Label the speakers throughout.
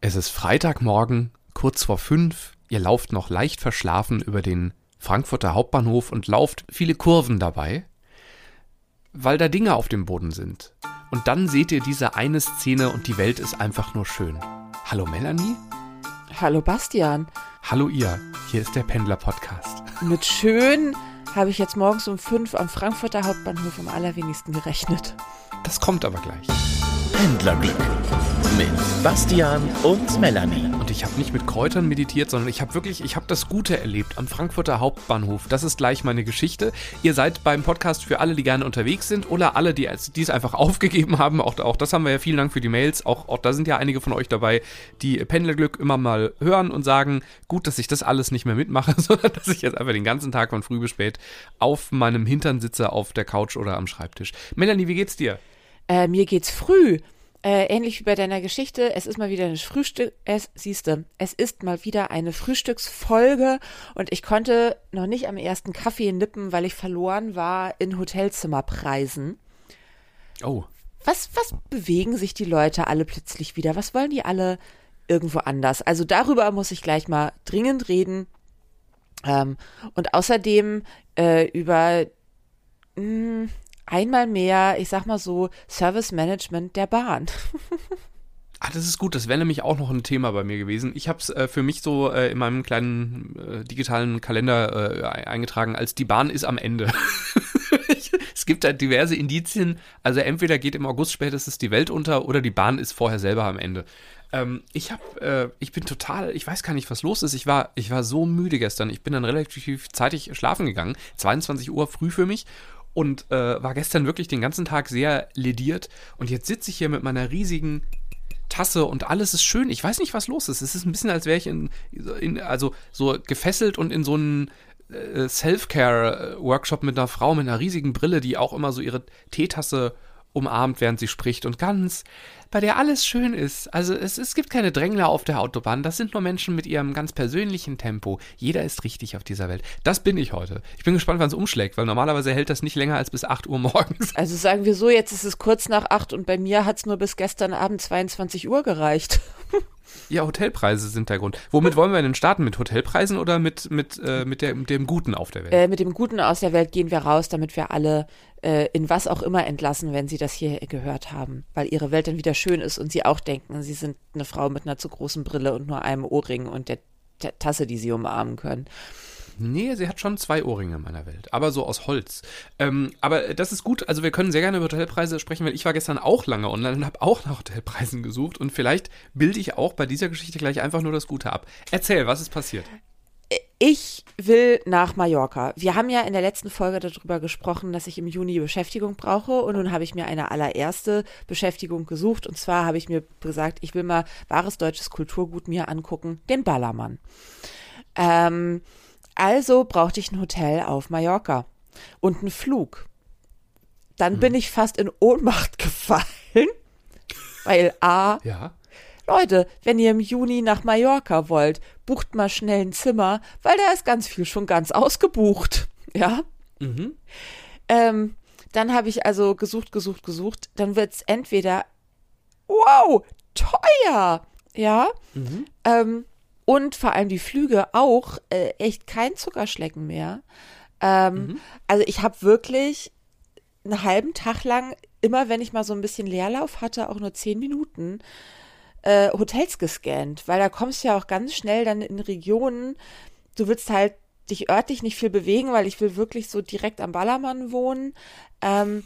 Speaker 1: Es ist Freitagmorgen, kurz vor fünf. Ihr lauft noch leicht verschlafen über den Frankfurter Hauptbahnhof und lauft viele Kurven dabei, weil da Dinge auf dem Boden sind. Und dann seht ihr diese eine Szene und die Welt ist einfach nur schön. Hallo Melanie?
Speaker 2: Hallo Bastian.
Speaker 1: Hallo ihr, hier ist der Pendler-Podcast.
Speaker 2: Mit schön habe ich jetzt morgens um fünf am Frankfurter Hauptbahnhof am allerwenigsten gerechnet.
Speaker 1: Das kommt aber gleich.
Speaker 3: Pendlerglück mit Bastian und Melanie.
Speaker 1: Und ich habe nicht mit Kräutern meditiert, sondern ich habe wirklich, ich habe das Gute erlebt am Frankfurter Hauptbahnhof. Das ist gleich meine Geschichte. Ihr seid beim Podcast für alle, die gerne unterwegs sind oder alle, die, die es einfach aufgegeben haben. Auch, auch das haben wir ja. Vielen Dank für die Mails. Auch, auch da sind ja einige von euch dabei, die Pendlerglück immer mal hören und sagen, gut, dass ich das alles nicht mehr mitmache, sondern dass ich jetzt einfach den ganzen Tag von früh bis spät auf meinem Hintern sitze, auf der Couch oder am Schreibtisch. Melanie, wie geht's dir?
Speaker 2: Äh, mir geht's früh. Äh, ähnlich wie bei deiner Geschichte, es ist mal wieder ein Frühstück, es, siehste, es ist mal wieder eine Frühstücksfolge und ich konnte noch nicht am ersten Kaffee nippen, weil ich verloren war in Hotelzimmerpreisen.
Speaker 1: Oh.
Speaker 2: Was, was bewegen sich die Leute alle plötzlich wieder? Was wollen die alle irgendwo anders? Also darüber muss ich gleich mal dringend reden. Ähm, und außerdem äh, über mh, hm, einmal mehr, ich sag mal so, Service Management der Bahn.
Speaker 1: Ah, das ist gut. Das wäre nämlich auch noch ein Thema bei mir gewesen. Ich habe es äh, für mich so äh, in meinem kleinen äh, digitalen Kalender äh, eingetragen, als die Bahn ist am Ende. es gibt da diverse Indizien. Also entweder geht im August spätestens die Welt unter oder die Bahn ist vorher selber am Ende. Ähm, ich habe, äh, ich bin total, ich weiß gar nicht, was los ist. Ich war, ich war so müde gestern. Ich bin dann relativ zeitig schlafen gegangen. 22 Uhr früh für mich und äh, war gestern wirklich den ganzen Tag sehr lediert. Und jetzt sitze ich hier mit meiner riesigen Tasse und alles ist schön. Ich weiß nicht, was los ist. Es ist ein bisschen, als wäre ich in, in, also so gefesselt und in so einen äh, Self-Care-Workshop mit einer Frau mit einer riesigen Brille, die auch immer so ihre Teetasse umarmt, während sie spricht und ganz, bei der alles schön ist. Also es, es gibt keine Drängler auf der Autobahn. Das sind nur Menschen mit ihrem ganz persönlichen Tempo. Jeder ist richtig auf dieser Welt. Das bin ich heute. Ich bin gespannt, wann es umschlägt, weil normalerweise hält das nicht länger als bis 8 Uhr morgens.
Speaker 2: Also sagen wir so, jetzt ist es kurz nach 8 und bei mir hat es nur bis gestern Abend 22 Uhr gereicht.
Speaker 1: Ja, Hotelpreise sind der Grund. Womit wollen wir denn starten? Mit Hotelpreisen oder mit, mit, äh, mit, der, mit dem Guten auf der Welt?
Speaker 2: Äh, mit dem Guten aus der Welt gehen wir raus, damit wir alle äh, in was auch immer entlassen, wenn sie das hier gehört haben. Weil ihre Welt dann wieder schön ist und sie auch denken, sie sind eine Frau mit einer zu großen Brille und nur einem Ohrring und der, der Tasse, die sie umarmen können.
Speaker 1: Nee, sie hat schon zwei Ohrringe in meiner Welt, aber so aus Holz. Ähm, aber das ist gut, also wir können sehr gerne über Hotelpreise sprechen, weil ich war gestern auch lange online und habe auch nach Hotelpreisen gesucht und vielleicht bilde ich auch bei dieser Geschichte gleich einfach nur das Gute ab. Erzähl, was ist passiert?
Speaker 2: Ich will nach Mallorca. Wir haben ja in der letzten Folge darüber gesprochen, dass ich im Juni Beschäftigung brauche und nun habe ich mir eine allererste Beschäftigung gesucht und zwar habe ich mir gesagt, ich will mal wahres deutsches Kulturgut mir angucken, den Ballermann. Ähm, also brauchte ich ein Hotel auf Mallorca und einen Flug. Dann hm. bin ich fast in Ohnmacht gefallen, weil A,
Speaker 1: ja.
Speaker 2: Leute, wenn ihr im Juni nach Mallorca wollt, bucht mal schnell ein Zimmer, weil da ist ganz viel schon ganz ausgebucht. Ja. Mhm. Ähm, dann habe ich also gesucht, gesucht, gesucht. Dann wird es entweder, wow, teuer. Ja. Mhm. Ähm, und vor allem die Flüge auch äh, echt kein Zuckerschlecken mehr. Ähm, mhm. Also ich habe wirklich einen halben Tag lang, immer wenn ich mal so ein bisschen Leerlauf hatte, auch nur zehn Minuten, äh, Hotels gescannt, weil da kommst du ja auch ganz schnell dann in Regionen, du willst halt dich örtlich nicht viel bewegen, weil ich will wirklich so direkt am Ballermann wohnen. Ähm,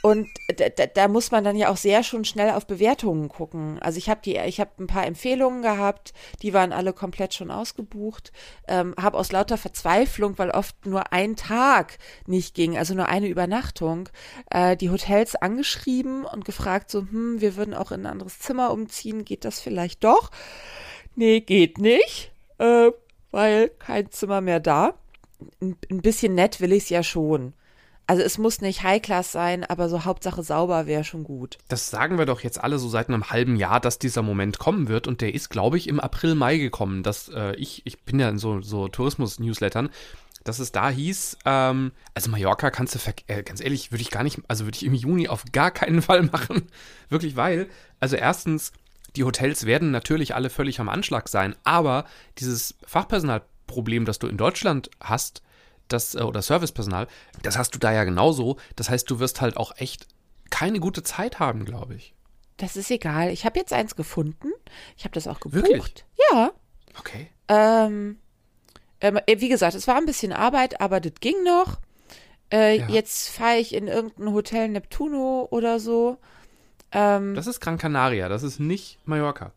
Speaker 2: und da, da, muss man dann ja auch sehr schon schnell auf Bewertungen gucken. Also ich habe die, ich habe ein paar Empfehlungen gehabt, die waren alle komplett schon ausgebucht. Ähm, habe aus lauter Verzweiflung, weil oft nur ein Tag nicht ging, also nur eine Übernachtung, äh, die Hotels angeschrieben und gefragt so, hm, wir würden auch in ein anderes Zimmer umziehen, geht das vielleicht doch? Nee, geht nicht, äh, weil kein Zimmer mehr da. Ein, ein bisschen nett will ich es ja schon. Also es muss nicht High-Class sein, aber so Hauptsache sauber wäre schon gut.
Speaker 1: Das sagen wir doch jetzt alle so seit einem halben Jahr, dass dieser Moment kommen wird. Und der ist, glaube ich, im April, Mai gekommen. Dass, äh, ich, ich bin ja in so, so Tourismus-Newslettern, dass es da hieß, ähm, also Mallorca kannst du, äh, ganz ehrlich, würde ich gar nicht, also würde ich im Juni auf gar keinen Fall machen. Wirklich, weil, also erstens, die Hotels werden natürlich alle völlig am Anschlag sein, aber dieses Fachpersonalproblem, das du in Deutschland hast, das, äh, oder Servicepersonal, das hast du da ja genauso. Das heißt, du wirst halt auch echt keine gute Zeit haben, glaube ich.
Speaker 2: Das ist egal. Ich habe jetzt eins gefunden. Ich habe das auch gebucht.
Speaker 1: Wirklich?
Speaker 2: Ja.
Speaker 1: Okay.
Speaker 2: Ähm, ähm, wie gesagt, es war ein bisschen Arbeit, aber das ging noch. Äh,
Speaker 1: Ja.
Speaker 2: Jetzt fahre ich in irgendein Hotel Neptuno oder so. Ähm,
Speaker 1: Das ist Gran Canaria, das ist nicht Mallorca.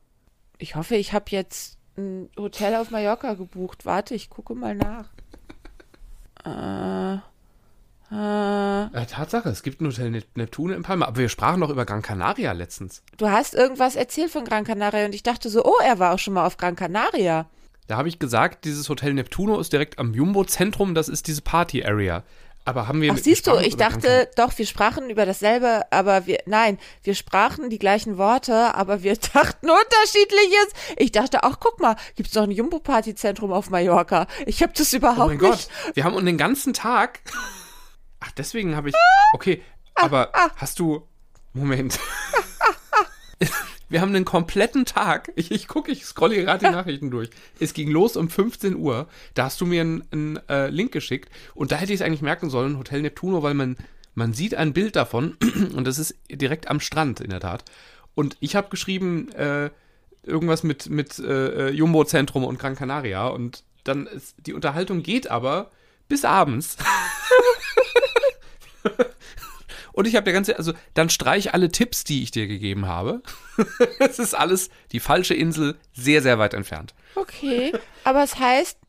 Speaker 2: ich hoffe, ich habe jetzt ein Hotel auf Mallorca gebucht. Warte, ich gucke mal nach. Äh, äh,
Speaker 1: Tatsache, es gibt ein Hotel Nep- Neptune in Palma, aber wir sprachen doch über Gran Canaria letztens.
Speaker 2: du hast irgendwas erzählt von Gran Canaria und ich dachte so, oh, er war auch schon mal auf Gran Canaria.
Speaker 1: Da habe ich gesagt, dieses Hotel Neptuno ist direkt am Jumbo-Zentrum, das ist diese Party-Area. Aber haben wir.
Speaker 2: Ach, siehst du, ich dachte, doch, wir sprachen über dasselbe, aber wir, nein, wir sprachen die gleichen Worte, aber wir dachten unterschiedliches. Ich dachte, ach, guck mal, gibt's noch ein Jumbo-Party-Zentrum auf Mallorca? Ich habe das
Speaker 1: Oh
Speaker 2: überhaupt
Speaker 1: mein Gott,
Speaker 2: nicht.
Speaker 1: wir haben uns den ganzen Tag. Ach, deswegen habe ich. Okay, aber hast du. Moment. Wir haben den kompletten Tag. Ich, ich gucke, ich scrolle gerade die Nachrichten durch. Es ging los um 15 Uhr. Da hast du mir einen, einen äh, Link geschickt. Und da hätte ich es eigentlich merken sollen, Hotel Neptuno, weil man, man sieht ein Bild davon. Und das ist direkt am Strand, in der Tat. Und ich habe geschrieben, äh, irgendwas mit, mit äh, Jumbo-Zentrum und Gran Canaria. Und dann ist, die Unterhaltung geht aber bis abends. und ich habe der ganze, also dann streich alle Tipps, die ich dir gegeben habe. Es ist alles die falsche Insel, sehr, sehr weit entfernt.
Speaker 2: Okay, aber es heißt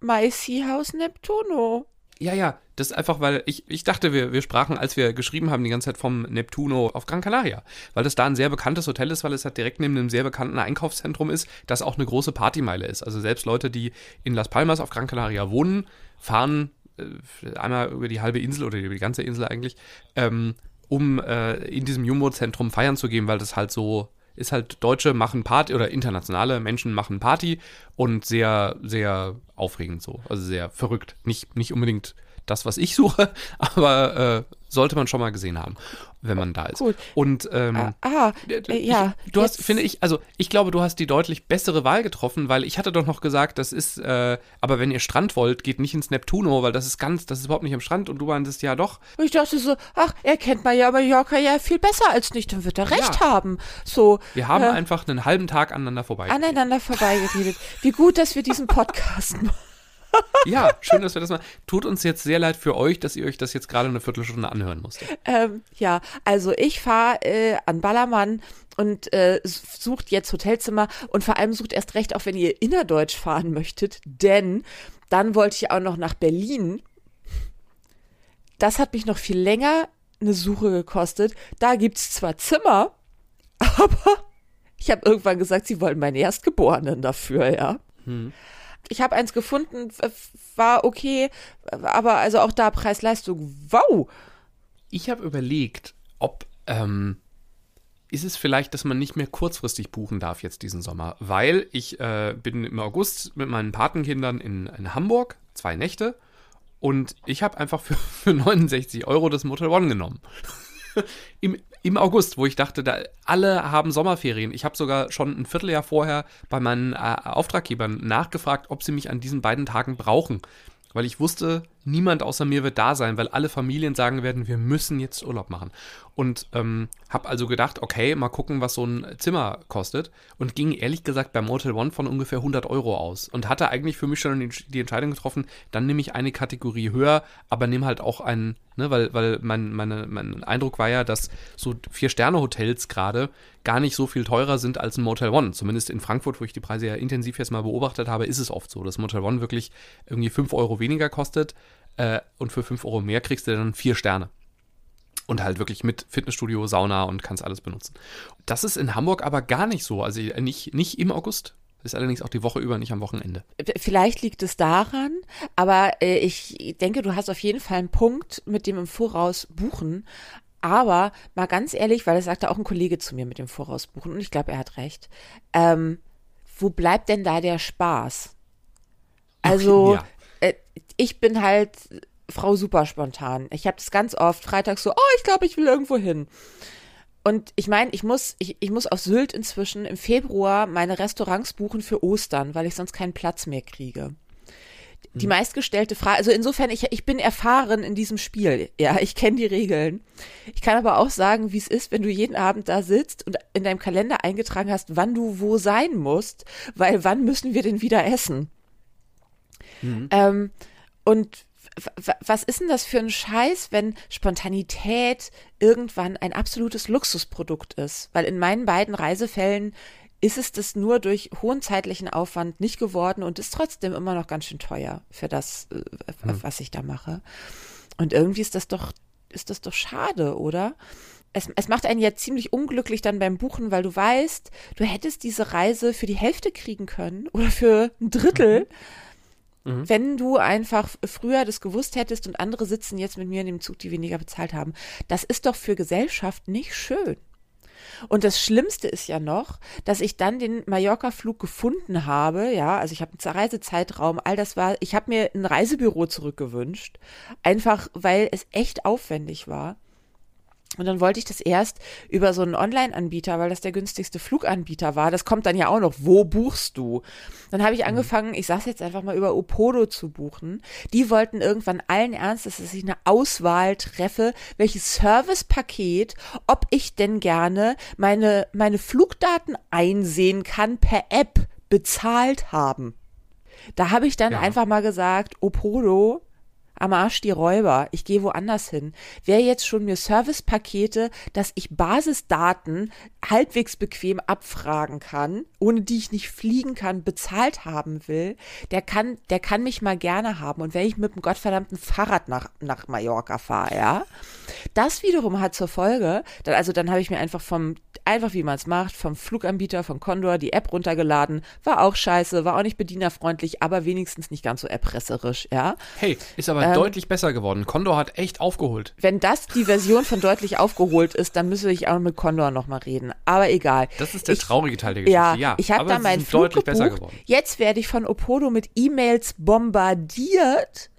Speaker 2: My Sea House Neptuno.
Speaker 1: Ja, ja, das ist einfach, weil ich, ich dachte, wir, wir sprachen, als wir geschrieben haben, die ganze Zeit vom Neptuno auf Gran Canaria. Weil das da ein sehr bekanntes Hotel ist, weil es halt direkt neben einem sehr bekannten Einkaufszentrum ist, das auch eine große Partymeile ist. Also selbst Leute, die in Las Palmas auf Gran Canaria wohnen, fahren einmal über die halbe Insel oder über die ganze Insel eigentlich, ähm, um äh, in diesem Jumbo-Zentrum feiern zu gehen, weil das halt so ist halt Deutsche machen Party oder internationale Menschen machen Party und sehr, sehr aufregend so. Also sehr verrückt. Nicht, nicht unbedingt das, was ich suche, aber äh, sollte man schon mal gesehen haben, wenn man da ist.
Speaker 2: Gut.
Speaker 1: Und ähm,
Speaker 2: Ah,
Speaker 1: äh,
Speaker 2: äh, ja.
Speaker 1: ich, du hast, finde ich, also ich glaube, du hast die deutlich bessere Wahl getroffen, weil ich hatte doch noch gesagt, das ist, äh, aber wenn ihr Strand wollt, geht nicht ins Neptuno, weil das ist ganz, das ist überhaupt nicht am Strand und du meintest ja doch.
Speaker 2: Ich dachte so, ach, er kennt Mallorca Mallorca ja viel besser als nicht, dann wird er recht
Speaker 1: Ja.
Speaker 2: haben. So,
Speaker 1: Wir haben
Speaker 2: äh,
Speaker 1: einfach einen halben Tag aneinander vorbei.
Speaker 2: aneinander vorbeigeredet. Wie gut, dass wir diesen Podcast machen.
Speaker 1: ja, schön, dass wir das mal. Tut uns jetzt sehr leid für euch, dass ihr euch das jetzt gerade eine Viertelstunde anhören musstet.
Speaker 2: Ähm, ja, also ich fahre äh, an Ballermann und äh, sucht jetzt Hotelzimmer und vor allem sucht erst recht, auch wenn ihr innerdeutsch fahren möchtet, denn dann wollte ich auch noch nach Berlin. Das hat mich noch viel länger eine Suche gekostet. Da gibt's zwar Zimmer, aber ich habe irgendwann gesagt, sie wollen meinen Erstgeborenen dafür, ja. Ich habe eins gefunden, war okay, aber also auch da Preis-Leistung, wow.
Speaker 1: Ich habe überlegt, ob ähm, ist es vielleicht, dass man nicht mehr kurzfristig buchen darf jetzt diesen Sommer, weil ich äh, bin im August mit meinen Patenkindern in, in Hamburg, zwei Nächte, und ich habe einfach für, für 69 Euro das Motel One genommen. Im, Im August, wo ich dachte, da alle haben Sommerferien. Ich habe sogar schon ein Vierteljahr vorher bei meinen äh, Auftraggebern nachgefragt, ob sie mich an diesen beiden Tagen brauchen. Weil ich wusste, niemand außer mir wird da sein, weil alle Familien sagen werden, wir müssen jetzt Urlaub machen. Und ähm, habe also gedacht, okay, mal gucken, was so ein Zimmer kostet. Und ging ehrlich gesagt beim Motel One von ungefähr 100 Euro aus. Und hatte eigentlich für mich schon die, Entscheidung getroffen, dann nehme ich eine Kategorie höher, aber nehme halt auch einen, ne, weil, weil mein, meine, mein Eindruck war ja, dass so Vier-Sterne-Hotels gerade gar nicht so viel teurer sind als ein Motel One. Zumindest in Frankfurt, wo ich die Preise ja intensiv jetzt mal beobachtet habe, ist es oft so, dass Motel One wirklich irgendwie 5 Euro weniger kostet äh, und für 5 Euro mehr kriegst du dann vier Sterne. Und halt wirklich mit Fitnessstudio, Sauna und kannst alles benutzen. Das ist in Hamburg aber gar nicht so. Also nicht, nicht im August. Ist allerdings auch die Woche über, nicht am Wochenende.
Speaker 2: Vielleicht liegt es daran, aber äh, ich denke, du hast auf jeden Fall einen Punkt mit dem im Voraus buchen. Aber mal ganz ehrlich, weil das sagte auch ein Kollege zu mir mit dem Voraus buchen und ich glaube, er hat recht. Ähm, wo bleibt denn da der Spaß? Also,
Speaker 1: Ja.
Speaker 2: Ich bin halt Frau super spontan. Ich habe das ganz oft freitags so, oh, ich glaube, ich will irgendwo hin. und ich meine, ich muss, ich, ich muss auf Sylt inzwischen im Februar meine Restaurants buchen für Ostern, weil ich sonst keinen Platz mehr kriege. Die mhm. meistgestellte Frage, also insofern, ich, ich bin erfahren in diesem Spiel. Ja, ich kenne die Regeln. Ich kann aber auch sagen, wie es ist, wenn du jeden Abend da sitzt und in deinem Kalender eingetragen hast, wann du wo sein musst, weil wann müssen wir denn wieder essen? Mhm. Ähm, und was ist denn das für ein Scheiß, wenn Spontanität irgendwann ein absolutes Luxusprodukt ist? Weil in meinen beiden Reisefällen ist es das nur durch hohen zeitlichen Aufwand nicht geworden und ist trotzdem immer noch ganz schön teuer für das, hm. was ich da mache. Und irgendwie ist das doch, ist das doch schade, oder? Es, es macht einen ja ziemlich unglücklich dann beim Buchen, weil du weißt, du hättest diese Reise für die Hälfte kriegen können oder für ein Drittel. Mhm Mhm. Wenn du einfach früher das gewusst hättest und andere sitzen jetzt mit mir in dem Zug, die weniger bezahlt haben, das ist doch für Gesellschaft nicht schön. Und das Schlimmste ist ja noch, dass ich dann den Mallorca-Flug gefunden habe. Ja, also ich habe einen Reisezeitraum, all das war. Ich habe mir ein Reisebüro zurückgewünscht, einfach weil es echt aufwendig war. Und dann wollte ich das erst über so einen Online-Anbieter, weil das der günstigste Fluganbieter war. Das kommt dann ja auch noch. Wo buchst du? Dann habe ich mhm. angefangen, ich sag's jetzt einfach mal über Opodo zu buchen. Die wollten irgendwann allen Ernstes, dass ich eine Auswahl treffe, welches Servicepaket, ob ich denn gerne meine, meine Flugdaten einsehen kann per App bezahlt haben. Da habe ich dann ja. einfach mal gesagt, Opodo, am Arsch die Räuber, ich gehe woanders hin. Wer jetzt schon mir Servicepakete, dass ich Basisdaten halbwegs bequem abfragen kann, ohne die ich nicht fliegen kann, bezahlt haben will, der kann, der kann mich mal gerne haben. Und wenn ich mit dem gottverdammten Fahrrad nach, nach Mallorca fahre, ja, das wiederum hat zur Folge, dann, also dann habe ich mir einfach vom, einfach wie man es macht, vom Fluganbieter, von Condor die App runtergeladen, war auch scheiße, war auch nicht bedienerfreundlich, aber wenigstens nicht ganz so erpresserisch, ja.
Speaker 1: Hey, ist aber ähm, deutlich besser geworden. Condor hat echt aufgeholt.
Speaker 2: Wenn das die Version von deutlich aufgeholt ist, dann müsste ich auch mit Condor nochmal reden. Aber egal.
Speaker 1: Das ist der ich, traurige Teil der Geschichte. Ja,
Speaker 2: ja ich habe da meinen Flug deutlich gebucht. besser geworden. Jetzt werde ich von Opodo mit E-Mails bombardiert.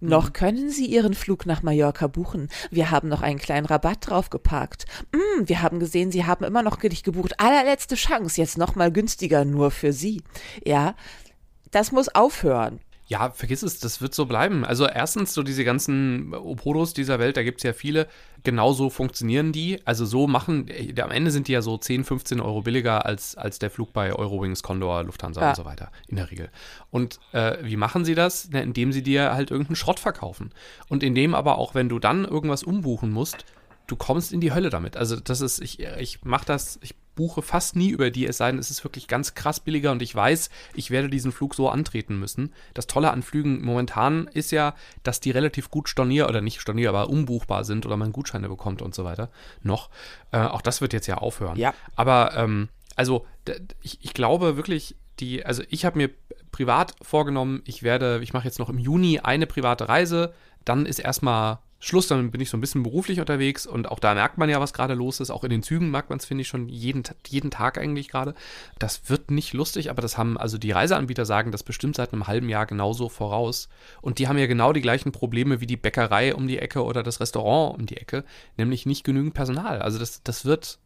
Speaker 2: Noch mhm. können Sie Ihren Flug nach Mallorca buchen. Wir haben noch einen kleinen Rabatt draufgepackt. Mm, wir haben gesehen, Sie haben immer noch nicht gebucht. Allerletzte Chance, jetzt nochmal günstiger nur für Sie. Ja, das muss aufhören.
Speaker 1: Ja, vergiss es, das wird so bleiben. Also erstens, so diese ganzen Opodos dieser Welt, da gibt es ja viele, genauso funktionieren die. Also so machen, äh, am Ende sind die ja so 10, 15 Euro billiger als, als der Flug bei Eurowings, Condor, Lufthansa ja. und so weiter, in der Regel. Und äh, wie machen sie das? Na, indem sie dir halt irgendeinen Schrott verkaufen. Und indem aber auch, wenn du dann irgendwas umbuchen musst, du kommst in die Hölle damit. Also das ist, ich, ich mache das, ich buche fast nie über die, es sei denn, es ist wirklich ganz krass billiger und ich weiß, ich werde diesen Flug so antreten müssen. Das Tolle an Flügen momentan ist ja, dass die relativ gut stornier oder nicht stornier, aber umbuchbar sind oder man Gutscheine bekommt und so weiter. Noch. Äh, auch das wird jetzt ja aufhören.
Speaker 2: Ja.
Speaker 1: Aber ähm, also ich, ich glaube wirklich, die, also ich habe mir privat vorgenommen, ich werde, ich mache jetzt noch im Juni eine private Reise, dann ist erstmal Schluss, dann bin ich so ein bisschen beruflich unterwegs und auch da merkt man ja, was gerade los ist. Auch in den Zügen merkt man es, finde ich, schon jeden, jeden Tag eigentlich gerade. Das wird nicht lustig, aber das haben, also die Reiseanbieter sagen das bestimmt seit einem halben Jahr genauso voraus. Und die haben ja genau die gleichen Probleme wie die Bäckerei um die Ecke oder das Restaurant um die Ecke, nämlich nicht genügend Personal. Also das, das wird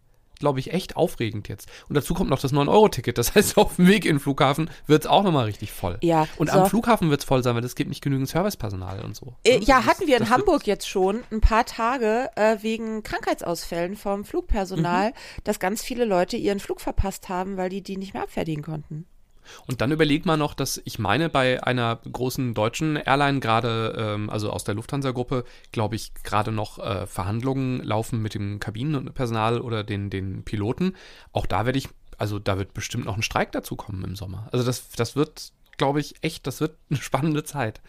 Speaker 1: glaube ich, echt aufregend jetzt. Und dazu kommt noch das 9-Euro-Ticket. Das heißt, auf dem Weg in den Flughafen wird es auch nochmal richtig voll.
Speaker 2: Ja.
Speaker 1: Und so. am Flughafen wird es voll sein, weil es gibt nicht genügend Servicepersonal und so.
Speaker 2: Äh, ja, das hatten wir in Hamburg jetzt schon ein paar Tage äh, wegen Krankheitsausfällen vom Flugpersonal, mhm. dass ganz viele Leute ihren Flug verpasst haben, weil die die nicht mehr abfertigen konnten.
Speaker 1: Und dann überlegt man noch, dass ich meine, bei einer großen deutschen Airline gerade, ähm, also aus der Lufthansa-Gruppe, glaube ich, gerade noch äh, Verhandlungen laufen mit dem Kabinenpersonal oder den, den Piloten. Auch da werde ich, also da wird bestimmt noch ein Streik dazu kommen im Sommer. Also das, das wird, glaube ich, echt, das wird eine spannende Zeit.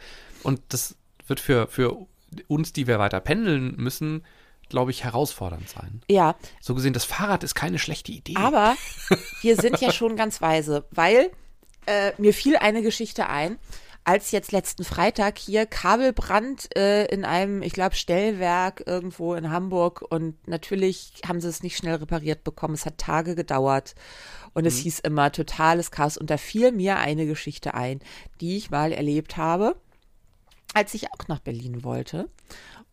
Speaker 1: Und das wird für, für uns, die wir weiter pendeln müssen, glaube ich, herausfordernd sein.
Speaker 2: Ja.
Speaker 1: So gesehen, das Fahrrad ist keine schlechte Idee.
Speaker 2: Aber wir sind ja schon ganz weise, weil äh, mir fiel eine Geschichte ein, als jetzt letzten Freitag hier Kabelbrand äh, in einem, ich glaube, Stellwerk irgendwo in Hamburg und natürlich haben sie es nicht schnell repariert bekommen. Es hat Tage gedauert und mhm. es hieß immer totales Chaos und da fiel mir eine Geschichte ein, die ich mal erlebt habe, als ich auch nach Berlin wollte.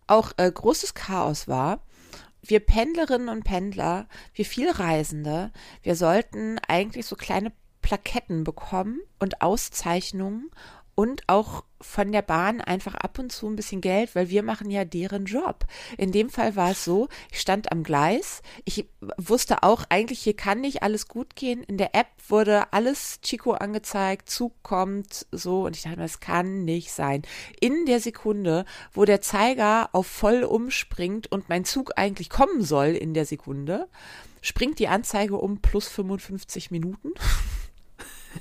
Speaker 2: Auch äh, großes Chaos war wir Pendlerinnen und Pendler, wir Vielreisende, wir sollten eigentlich so kleine Plaketten bekommen und Auszeichnungen und auch von der Bahn einfach ab und zu ein bisschen Geld, weil wir machen ja deren Job. In dem Fall war es so, ich stand am Gleis, ich wusste auch eigentlich, hier kann nicht alles gut gehen. In der App wurde alles Chico angezeigt, Zug kommt, so, und ich dachte mir, es kann nicht sein. In der Sekunde, wo der Zeiger auf voll umspringt und mein Zug eigentlich kommen soll in der Sekunde, springt die Anzeige um plus 55 Minuten.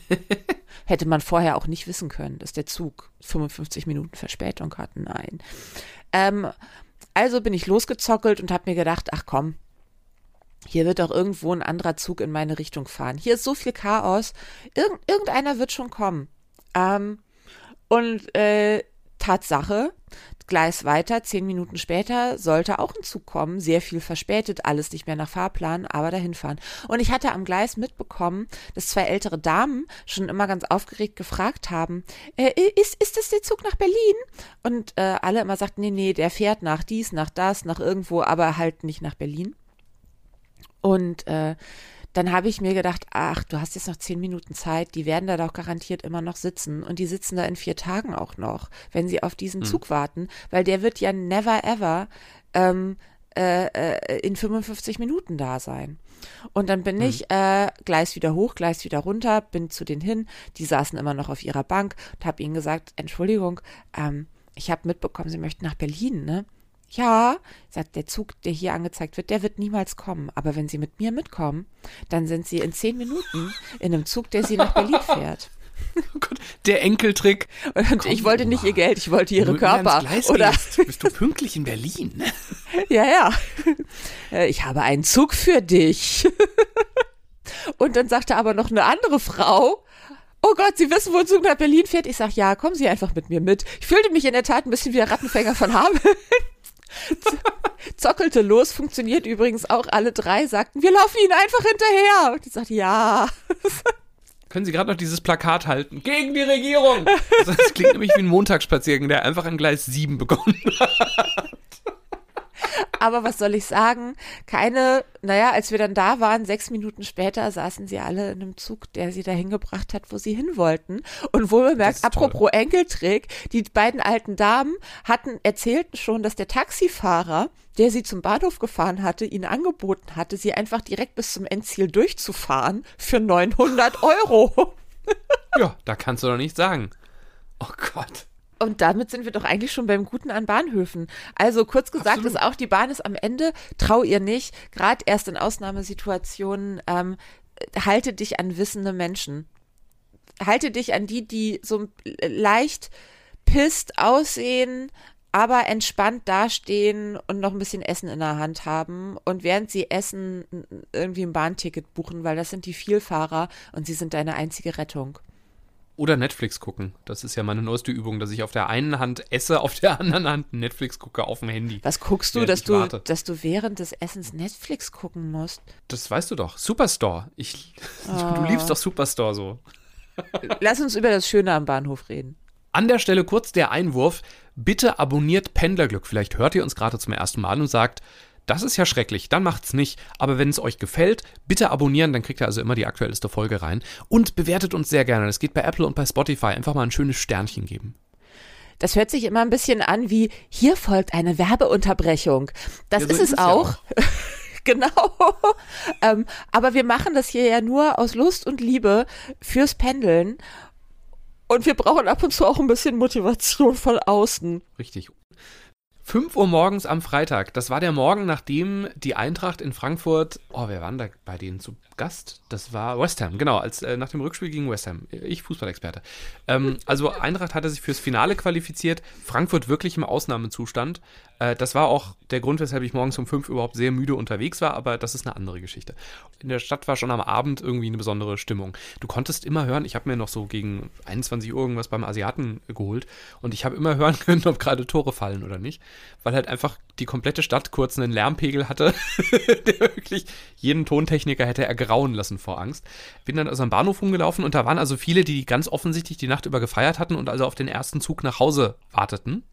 Speaker 2: Hätte man vorher auch nicht wissen können, dass der Zug 55 Minuten Verspätung hat. Nein. Ähm, also bin ich losgezockelt und habe mir gedacht, ach komm, hier wird doch irgendwo ein anderer Zug in meine Richtung fahren. Hier ist so viel Chaos. Irg irgendeiner wird schon kommen. Ähm, und äh, Tatsache, Gleis weiter, zehn Minuten später sollte auch ein Zug kommen, sehr viel verspätet, alles nicht mehr nach Fahrplan, aber dahin fahren. Und ich hatte am Gleis mitbekommen, dass zwei ältere Damen schon immer ganz aufgeregt gefragt haben, äh, ist, ist das der Zug nach Berlin? Und äh, alle immer sagten, nee, nee, der fährt nach dies, nach das, nach irgendwo, aber halt nicht nach Berlin. Und äh, dann habe ich mir gedacht, ach, du hast jetzt noch zehn Minuten Zeit, die werden da doch garantiert immer noch sitzen und die sitzen da in vier Tagen auch noch, wenn sie auf diesen hm. Zug warten, weil der wird ja never ever ähm, äh, äh in 55 Minuten da sein. Und dann bin hm. ich äh, Gleis wieder hoch, Gleis wieder runter, bin zu denen hin, die saßen immer noch auf ihrer Bank und habe ihnen gesagt, Entschuldigung, ähm, ich habe mitbekommen, sie möchten nach Berlin, ne? Ja, sagt der Zug, der hier angezeigt wird, der wird niemals kommen. Aber wenn Sie mit mir mitkommen, dann sind Sie in zehn Minuten in einem Zug, der Sie nach Berlin fährt.
Speaker 1: Oh Gott, der Enkeltrick.
Speaker 2: Und Komm ich wollte nicht ihr Geld, ich wollte ihre Körper. Oder
Speaker 1: gehst, bist du pünktlich in Berlin?
Speaker 2: Ja, ja. Äh, ich habe einen Zug für dich. Und dann sagte aber noch eine andere Frau, oh Gott, Sie wissen, wo ein Zug nach Berlin fährt? Ich sag, ja, kommen Sie einfach mit mir mit. Ich fühlte mich in der Tat ein bisschen wie der Rattenfänger von Hameln. Zockelte los, funktioniert übrigens auch. Alle drei sagten, wir laufen ihnen einfach hinterher. Und ich sagte, ja.
Speaker 1: Können Sie gerade noch dieses Plakat halten? Gegen die Regierung! Das klingt nämlich wie ein Montagsspaziergang, der einfach an Gleis 7 begonnen hat.
Speaker 2: Aber was soll ich sagen? Keine, naja, als wir dann da waren, sechs Minuten später saßen sie alle in einem Zug, der sie dahin gebracht hat, wo sie hin wollten. Und wohl bemerkt, apropos toll. Enkeltrick, die beiden alten Damen hatten, erzählten schon, dass der Taxifahrer, der sie zum Bahnhof gefahren hatte, ihnen angeboten hatte, sie einfach direkt bis zum Endziel durchzufahren für 900 Euro.
Speaker 1: ja, da kannst du doch nicht sagen. Oh Gott.
Speaker 2: Und damit sind wir doch eigentlich schon beim Guten an Bahnhöfen. Also kurz gesagt Absolut. ist auch, die Bahn ist am Ende, trau ihr nicht, gerade erst in Ausnahmesituationen, ähm, halte dich an wissende Menschen. Halte dich an die, die so leicht pisst aussehen, aber entspannt dastehen und noch ein bisschen Essen in der Hand haben und während sie essen irgendwie ein Bahnticket buchen, weil das sind die Vielfahrer und sie sind deine einzige Rettung.
Speaker 1: Oder Netflix gucken. Das ist ja meine neueste Übung, dass ich auf der einen Hand esse, auf der anderen Hand Netflix gucke auf dem Handy.
Speaker 2: Was guckst du, dass du, warte. dass du während des Essens Netflix gucken musst?
Speaker 1: Das weißt du doch. Superstore. Ich, oh. Du liebst doch Superstore so.
Speaker 2: Lass uns über das Schöne am Bahnhof reden.
Speaker 1: An der Stelle kurz der Einwurf. Bitte abonniert Pendlerglück. Vielleicht hört ihr uns gerade zum ersten Mal und sagt, das ist ja schrecklich, dann macht's nicht. Aber wenn es euch gefällt, bitte abonnieren, dann kriegt ihr also immer die aktuellste Folge rein. Und bewertet uns sehr gerne. Das geht bei Apple und bei Spotify. Einfach mal ein schönes Sternchen geben.
Speaker 2: Das hört sich immer ein bisschen an wie, hier folgt eine Werbeunterbrechung. Das ja, so ist, es auch. Ja auch. genau. ähm, aber wir machen das hier ja nur aus Lust und Liebe fürs Pendeln. Und wir brauchen ab und zu auch ein bisschen Motivation von außen.
Speaker 1: Richtig. 5 Uhr morgens am Freitag. Das war der Morgen, nachdem die Eintracht in Frankfurt. Oh, wer war denn da bei denen zu Gast? Das war West Ham, genau, als, äh, nach dem Rückspiel gegen West Ham. Ich, Fußballexperte. Ähm, also, Eintracht hatte sich fürs Finale qualifiziert. Frankfurt wirklich im Ausnahmezustand. Äh, das war auch der Grund, weshalb ich morgens um 5 überhaupt sehr müde unterwegs war, aber das ist eine andere Geschichte. In der Stadt war schon am Abend irgendwie eine besondere Stimmung. Du konntest immer hören, ich habe mir noch so gegen 21 Uhr irgendwas beim Asiaten geholt und ich habe immer hören können, ob gerade Tore fallen oder nicht weil halt einfach die komplette Stadt kurz einen Lärmpegel hatte, der wirklich jeden Tontechniker hätte ergrauen lassen vor Angst. Bin dann also am Bahnhof rumgelaufen und da waren also viele, die ganz offensichtlich die Nacht über gefeiert hatten und also auf den ersten Zug nach Hause warteten.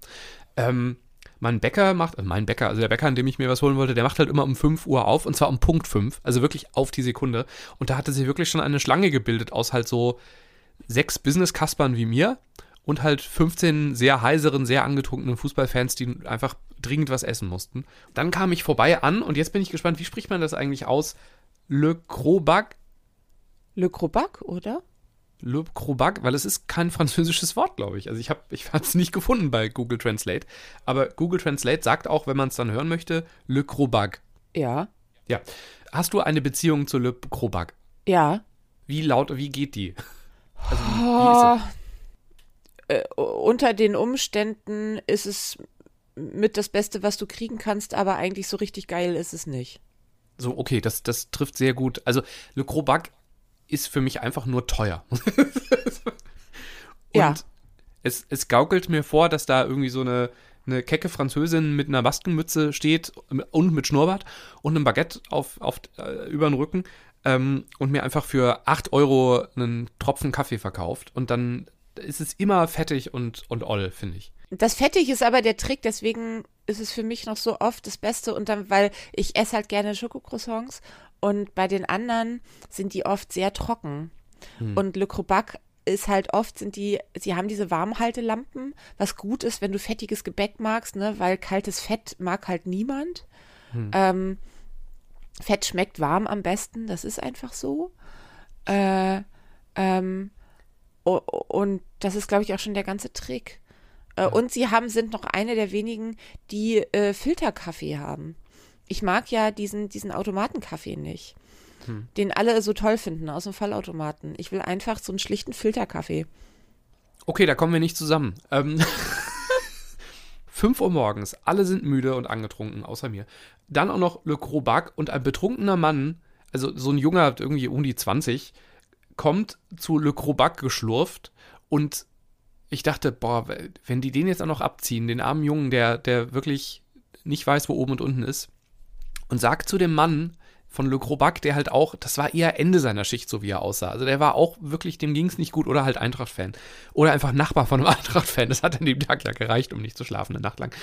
Speaker 1: Ähm, mein Bäcker macht, also mein Bäcker, also der Bäcker, an dem ich mir was holen wollte, der macht halt immer um 5 Uhr auf und zwar um Punkt 5, also wirklich auf die Sekunde. Und da hatte sich wirklich schon eine Schlange gebildet aus halt so sechs Business-Kaspern wie mir und halt 15 sehr heiseren, sehr angetrunkenen Fußballfans, die einfach dringend was essen mussten. Dann kam ich vorbei an und jetzt bin ich gespannt, wie spricht man das eigentlich aus? Le Crobac?
Speaker 2: Le Crobac, oder?
Speaker 1: Le Crobac, weil es ist kein französisches Wort, glaube ich. Also ich habe ich es nicht gefunden bei Google Translate. Aber Google Translate sagt auch, wenn man es dann hören möchte, Le Crobac.
Speaker 2: Ja.
Speaker 1: Ja. Hast du eine Beziehung zu Le Crobac?
Speaker 2: Ja.
Speaker 1: Wie laut, wie geht die?
Speaker 2: Also wie, wie ist es? Äh, unter den Umständen ist es mit das Beste, was du kriegen kannst, aber eigentlich so richtig geil ist es nicht.
Speaker 1: So, okay, das, das trifft sehr gut. Also, Le Crobac ist für mich einfach nur teuer. Und
Speaker 2: Ja.
Speaker 1: es, es gaukelt mir vor, dass da irgendwie so eine, eine kecke Französin mit einer Maskenmütze steht und mit Schnurrbart und einem Baguette auf, auf, äh, über den Rücken ähm, und mir einfach für 8 Euro einen Tropfen Kaffee verkauft. Und dann ist es immer fettig und, und oll, finde ich.
Speaker 2: Das Fettig ist aber der Trick, deswegen ist es für mich noch so oft das Beste und dann, weil ich esse halt gerne Schokocroissants und bei den anderen sind die oft sehr trocken. Und Le Crobac ist halt oft, sind die, sie haben diese Warmhaltelampen, was gut ist, wenn du fettiges Gebäck magst, ne, weil kaltes Fett mag halt niemand. Ähm, Fett schmeckt warm am besten, das ist einfach so. Äh, ähm, und das ist, glaube ich, auch schon der ganze Trick. Äh, Und sie haben, sind noch eine der wenigen, die äh, Filterkaffee haben. Ich mag ja diesen, diesen Automatenkaffee nicht. Den alle so toll finden aus dem Fallautomaten. Ich will einfach so einen schlichten Filterkaffee.
Speaker 1: Okay, da kommen wir nicht zusammen. Ähm, 5 Uhr morgens, alle sind müde und angetrunken, außer mir. Dann auch noch Le Crobac und ein betrunkener Mann, also so ein Junger, irgendwie um die 20, kommt zu Le Crobac geschlurft und ich dachte, boah, wenn die den jetzt auch noch abziehen, den armen Jungen, der, der wirklich nicht weiß, wo oben und unten ist, und sagt zu dem Mann von Le Crobac, der halt auch, das war eher Ende seiner Schicht, so wie er aussah. Also der war auch wirklich, dem ging es nicht gut oder halt Eintracht-Fan. Oder einfach Nachbar von einem Eintracht-Fan. Das hat an dem Tag ja gereicht, um nicht zu schlafen, eine Nacht lang.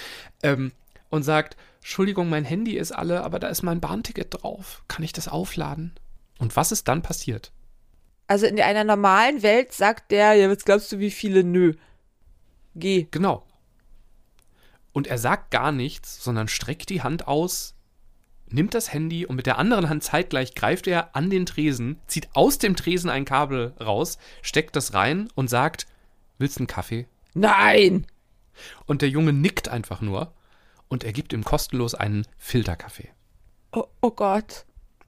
Speaker 1: Ähm, und sagt, Entschuldigung, mein Handy ist alle, aber da ist mein Bahnticket drauf. Kann ich das aufladen? Und was ist dann passiert?
Speaker 2: Also in einer normalen Welt sagt der, ja, was glaubst du, wie viele? Nö. Geh.
Speaker 1: Genau. Und er sagt gar nichts, sondern streckt die Hand aus, nimmt das Handy und mit der anderen Hand zeitgleich greift er an den Tresen, zieht aus dem Tresen ein Kabel raus, steckt das rein und sagt, willst du einen Kaffee?
Speaker 2: Nein!
Speaker 1: Und der Junge nickt einfach nur und er gibt ihm kostenlos einen Filterkaffee.
Speaker 2: Oh, oh Gott.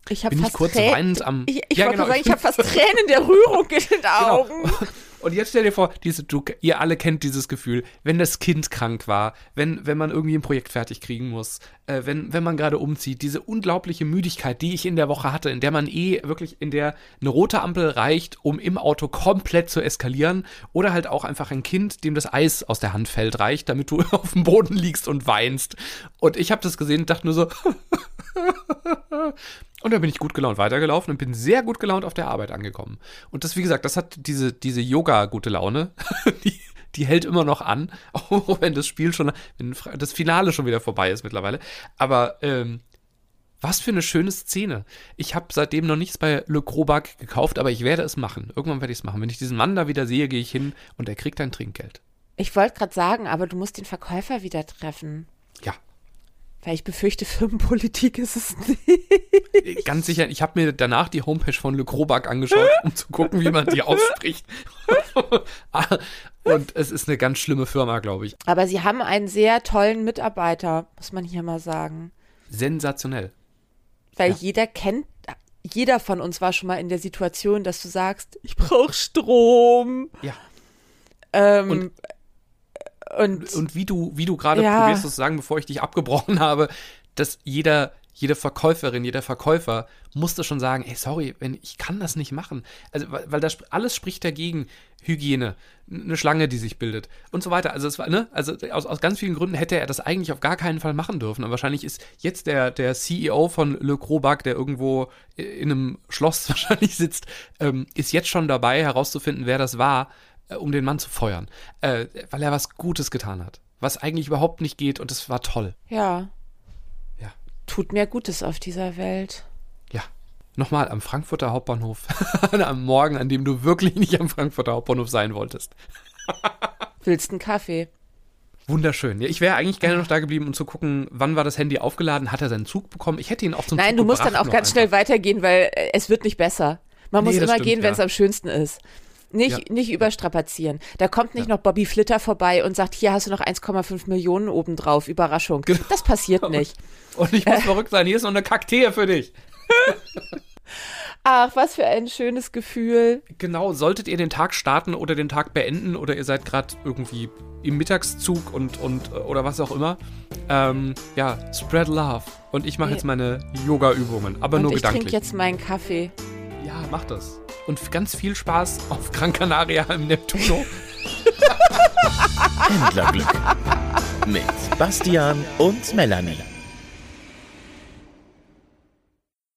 Speaker 2: Ich habe fast
Speaker 1: kurz
Speaker 2: Trä-
Speaker 1: weinend am-
Speaker 2: Ich, ich
Speaker 1: Ja, genau,
Speaker 2: sagen,
Speaker 1: ich
Speaker 2: ich habe fast Tränen der Rührung in den Augen.
Speaker 1: Genau. Und jetzt stell dir vor, diese, du, ihr alle kennt dieses Gefühl, wenn das Kind krank war, wenn, wenn man irgendwie ein Projekt fertig kriegen muss, äh, wenn, wenn man gerade umzieht, diese unglaubliche Müdigkeit, die ich in der Woche hatte, in der man eh wirklich, in der eine rote Ampel reicht, um im Auto komplett zu eskalieren, oder halt auch einfach ein Kind, dem das Eis aus der Hand fällt, reicht, damit du auf dem Boden liegst und weinst. Und ich habe das gesehen und dachte nur so, und dann bin ich gut gelaunt weitergelaufen und bin sehr gut gelaunt auf der Arbeit angekommen. Und das, wie gesagt, das hat diese, diese Yoga-gute Laune, die, die hält immer noch an, auch wenn das Spiel schon, wenn das Finale schon wieder vorbei ist mittlerweile. Aber ähm, was für eine schöne Szene. Ich habe seitdem noch nichts bei Le Crobac gekauft, aber ich werde es machen. Irgendwann werde ich es machen. Wenn ich diesen Mann da wieder sehe, gehe ich hin und er kriegt ein Trinkgeld.
Speaker 2: Ich wollte gerade sagen, aber du musst den Verkäufer wieder treffen.
Speaker 1: Ja,
Speaker 2: Weil ich befürchte, Firmenpolitik ist es nicht.
Speaker 1: ganz sicher. Ich habe mir danach die Homepage von Le Crobac angeschaut, um zu gucken, wie man die ausspricht. und es ist eine ganz schlimme Firma, glaube ich.
Speaker 2: Aber sie haben einen sehr tollen Mitarbeiter, muss man hier mal sagen.
Speaker 1: Sensationell.
Speaker 2: Weil
Speaker 1: Ja.
Speaker 2: jeder kennt, jeder von uns war schon mal in der Situation, dass du sagst, ich brauche Strom.
Speaker 1: Ja.
Speaker 2: Ähm,
Speaker 1: Und-
Speaker 2: und,
Speaker 1: Und wie du, wie du gerade
Speaker 2: Ja.
Speaker 1: probierst zu sagen, bevor ich dich abgebrochen habe, dass jeder, jede Verkäuferin, jeder Verkäufer musste schon sagen, ey, sorry, wenn, ich kann das nicht machen. Also, weil, weil das alles spricht dagegen. Hygiene, eine Schlange, die sich bildet und so weiter. Also, es war, ne, also aus, aus ganz vielen Gründen hätte er das eigentlich auf gar keinen Fall machen dürfen. Und wahrscheinlich ist jetzt der, der CEO von Le Crobac, der irgendwo in einem Schloss wahrscheinlich sitzt, ähm, ist jetzt schon dabei, herauszufinden, wer das war, äh, um den Mann zu feuern. Äh, weil er was Gutes getan hat. was eigentlich überhaupt nicht geht und es war toll.
Speaker 2: Ja.
Speaker 1: Ja.
Speaker 2: Tut mir Gutes auf dieser Welt.
Speaker 1: Ja. Nochmal am Frankfurter Hauptbahnhof. am Morgen, an dem du wirklich nicht am Frankfurter Hauptbahnhof sein wolltest.
Speaker 2: Willst einen Kaffee?
Speaker 1: Wunderschön. Ja, ich wäre eigentlich gerne noch da geblieben, um zu gucken, wann war das Handy aufgeladen, hat er seinen Zug bekommen? Ich hätte ihn auch zum
Speaker 2: Nein,
Speaker 1: Zug
Speaker 2: du musst dann auch ganz
Speaker 1: einfach.
Speaker 2: schnell weitergehen, weil äh, es wird nicht besser. Man
Speaker 1: Nee,
Speaker 2: muss immer
Speaker 1: stimmt,
Speaker 2: gehen, wenn es
Speaker 1: ja.
Speaker 2: am schönsten ist. Nicht,
Speaker 1: Ja.
Speaker 2: nicht überstrapazieren. Da kommt nicht noch Bobby Flitter vorbei und sagt, hier hast du noch 1,5 Millionen obendrauf. Überraschung.
Speaker 1: Genau.
Speaker 2: Das passiert nicht.
Speaker 1: Und ich muss verrückt sein, hier ist noch eine Kakteen für dich.
Speaker 2: Ach, was für ein schönes Gefühl.
Speaker 1: Genau, solltet ihr den Tag starten oder den Tag beenden oder ihr seid gerade irgendwie im Mittagszug und, und äh, oder was auch immer, ähm, ja, spread love. Und ich mache jetzt meine Yoga-Übungen, aber
Speaker 2: und
Speaker 1: nur
Speaker 2: ich trinke
Speaker 1: gedanklich.
Speaker 2: jetzt meinen Kaffee.
Speaker 1: Ja, mach das. Und ganz viel Spaß auf Gran Canaria im Neptuno.
Speaker 3: Händlerglück mit Bastian und Melanie.